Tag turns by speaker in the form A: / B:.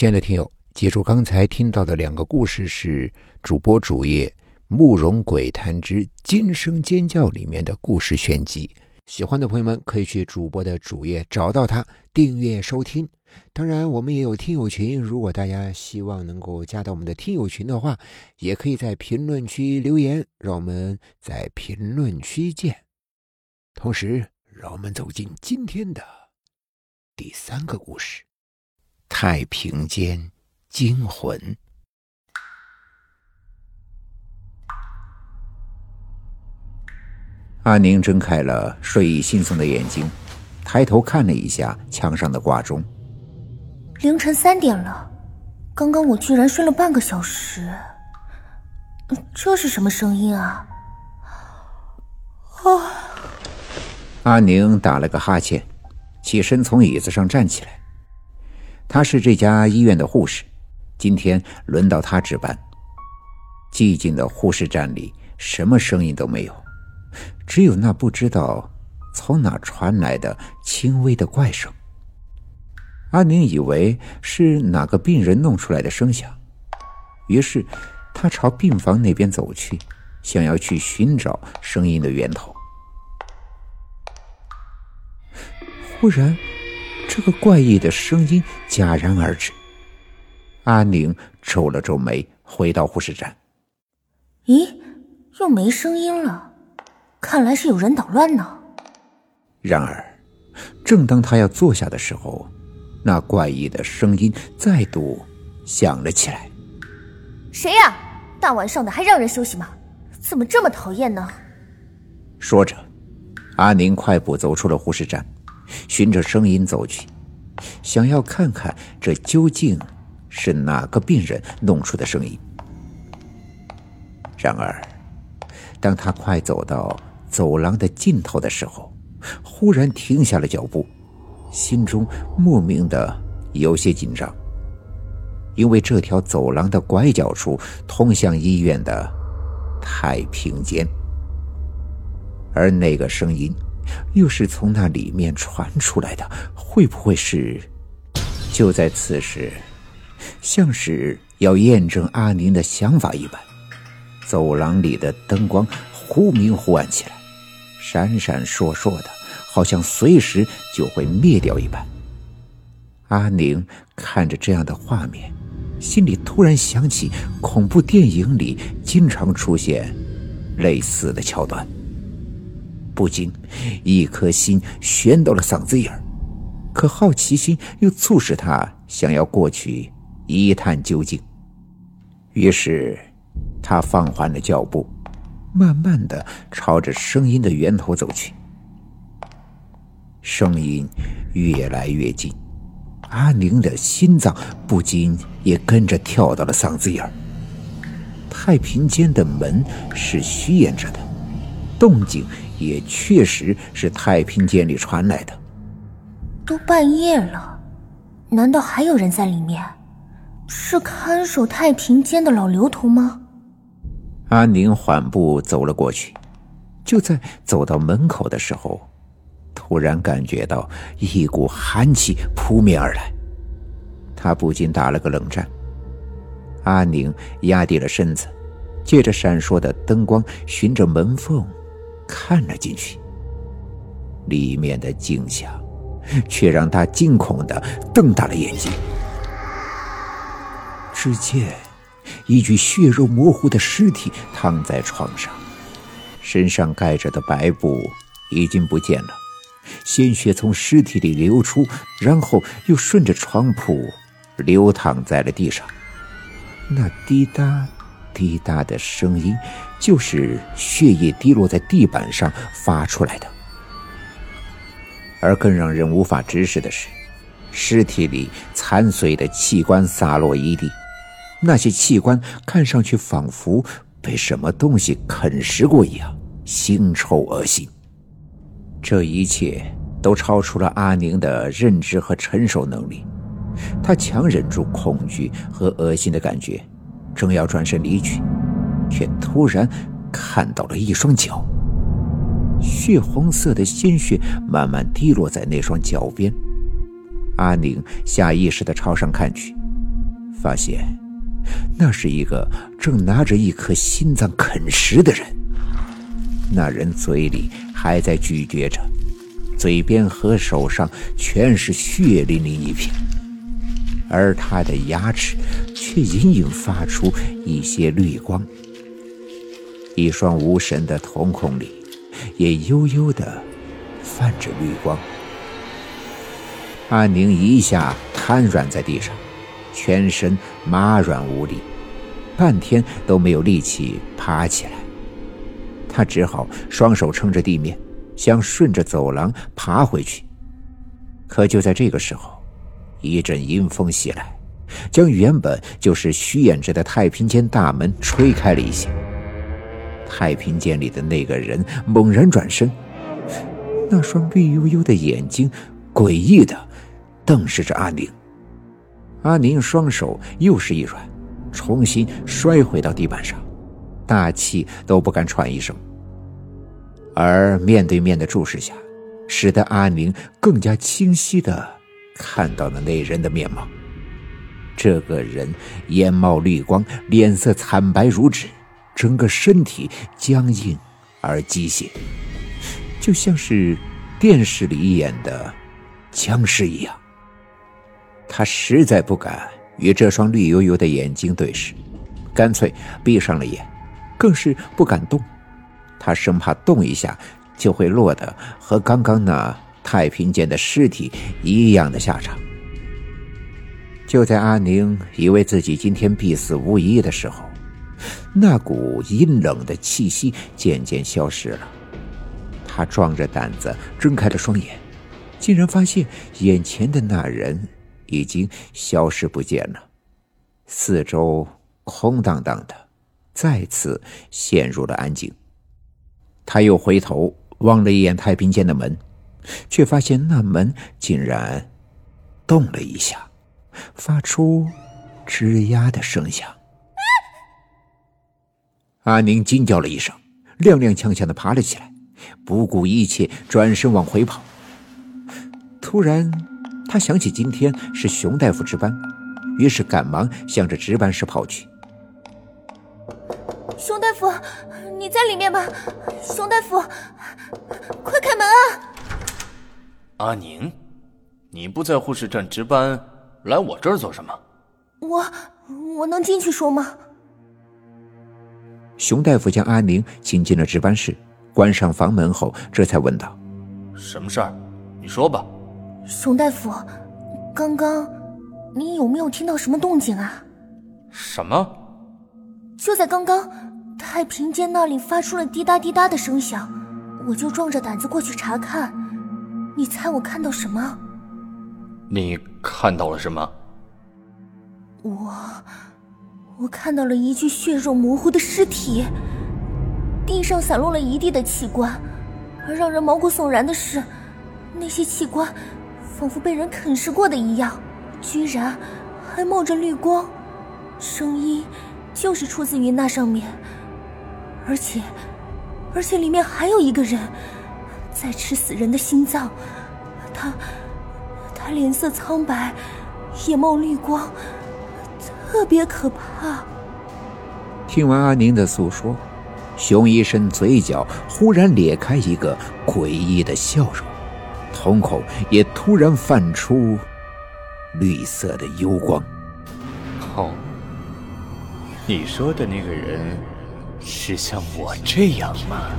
A: 亲爱的听友，记住刚才听到的两个故事是主播主页《慕容鬼谈之惊声尖叫》里面的故事选集。喜欢的朋友们可以去主播的主页找到它，订阅收听。当然，我们也有听友群，如果大家希望能够加到我们的听友群的话，也可以在评论区留言，让我们在评论区见。同时，让我们走进今天的第三个故事。太平间惊魂。阿宁睁开了睡意惺忪的眼睛，抬头看了一下墙上的挂钟。
B: 凌晨三点了，刚刚我居然睡了半个小时。这是什么声音啊？
A: 啊！阿宁打了个哈欠，起身从椅子上站起来。她是这家医院的护士，今天轮到她值班。寂静的护士站里，什么声音都没有，只有那不知道从哪传来的轻微的怪声。阿宁以为是哪个病人弄出来的声响，于是他朝病房那边走去，想要去寻找声音的源头。忽然。这个怪异的声音戛然而止。阿宁皱了皱眉，回到护士站。
B: 咦，又没声音了，看来是有人捣乱呢。
A: 然而，正当他要坐下的时候，那怪异的声音再度响了起来。
B: 谁呀？大晚上的还让人休息吗？怎么这么讨厌呢？
A: 说着，阿宁快步走出了护士站。循着声音走去，想要看看这究竟是哪个病人弄出的声音。然而，当他快走到走廊的尽头的时候，忽然停下了脚步，心中莫名的有些紧张，因为这条走廊的拐角处通向医院的太平间，而那个声音。又是从那里面传出来的，会不会是？就在此时，像是要验证阿宁的想法一般，走廊里的灯光忽明忽暗起来，闪闪烁烁的，好像随时就会灭掉一般。阿宁看着这样的画面，心里突然想起恐怖电影里经常出现类似的桥段。不禁，一颗心悬到了嗓子眼儿，可好奇心又促使他想要过去一探究竟。于是，他放缓了脚步，慢慢的朝着声音的源头走去。声音越来越近，阿宁的心脏不禁也跟着跳到了嗓子眼儿。太平间的门是虚掩着的，动静。也确实是太平间里传来的。
B: 都半夜了，难道还有人在里面？是看守太平间的老刘头吗？
A: 阿宁缓步走了过去，就在走到门口的时候，突然感觉到一股寒气扑面而来，他不禁打了个冷战。阿宁压低了身子，借着闪烁的灯光，循着门缝。看了进去，里面的景象却让他惊恐的瞪大了眼睛。只见一具血肉模糊的尸体躺在床上，身上盖着的白布已经不见了，鲜血从尸体里流出，然后又顺着床铺流淌在了地上。那滴答。滴答的声音，就是血液滴落在地板上发出来的。而更让人无法直视的是，尸体里残碎的器官洒落一地，那些器官看上去仿佛被什么东西啃食过一样，腥臭恶心。这一切都超出了阿宁的认知和承受能力，他强忍住恐惧和恶心的感觉。正要转身离去，却突然看到了一双脚。血红色的鲜血慢慢滴落在那双脚边。阿宁下意识地朝上看去，发现那是一个正拿着一颗心脏啃食的人。那人嘴里还在咀嚼着，嘴边和手上全是血淋淋一片，而他的牙齿却隐隐发出一些绿光。一双无神的瞳孔里，也悠悠的泛着绿光。阿宁一下瘫软在地上，全身麻软无力，半天都没有力气爬起来。他只好双手撑着地面，想顺着走廊爬回去。可就在这个时候，一阵阴风袭来，将原本就是虚掩着的太平间大门吹开了一些。太平间里的那个人猛然转身，那双绿油油的眼睛诡异的瞪视着阿宁。阿宁双手又是一软，重新摔回到地板上，大气都不敢喘一声。而面对面的注视下，使得阿宁更加清晰的看到了那人的面貌。这个人眼冒绿光，脸色惨白如纸。整个身体僵硬而机械，就像是电视里演的僵尸一样。他实在不敢与这双绿油油的眼睛对视，干脆闭上了眼，更是不敢动。他生怕动一下就会落得和刚刚那太平间的尸体一样的下场。就在阿宁以为自己今天必死无疑的时候，那股阴冷的气息渐渐消失了，他壮着胆子睁开了双眼，竟然发现眼前的那人已经消失不见了，四周空荡荡的，再次陷入了安静。他又回头望了一眼太平间的门，却发现那门竟然动了一下，发出吱呀的声响。阿宁惊叫了一声，踉踉跄跄的爬了起来，不顾一切转身往回跑。突然，他想起今天是熊大夫值班，于是赶忙向着值班室跑去。
B: 熊大夫，你在里面吗？熊大夫，快开门啊！
C: 阿宁，你不在护士站值班，来我这儿做什么？
B: 我我能进去说吗？
A: 熊大夫将阿宁请进了值班室，关上房门后，这才问道：“
C: 什么事儿？你说吧。”
B: 熊大夫，刚刚你有没有听到什么动静啊？
C: 什么？
B: 就在刚刚，太平间那里发出了滴答滴答的声响，我就壮着胆子过去查看。你猜我看到什么？
C: 你看到了什么？
B: 我。我看到了一具血肉模糊的尸体，地上散落了一地的器官，而让人毛骨悚然的是，那些器官仿佛被人啃食过的一样，居然还冒着绿光，声音就是出自于那上面，而且，而且里面还有一个人在吃死人的心脏，他，他脸色苍白，眼冒绿光。特别可怕。
A: 听完阿宁的诉说，熊医生嘴角忽然咧开一个诡异的笑容，瞳孔也突然泛出绿色的幽光。
C: 哦，你说的那个人是像我这样吗？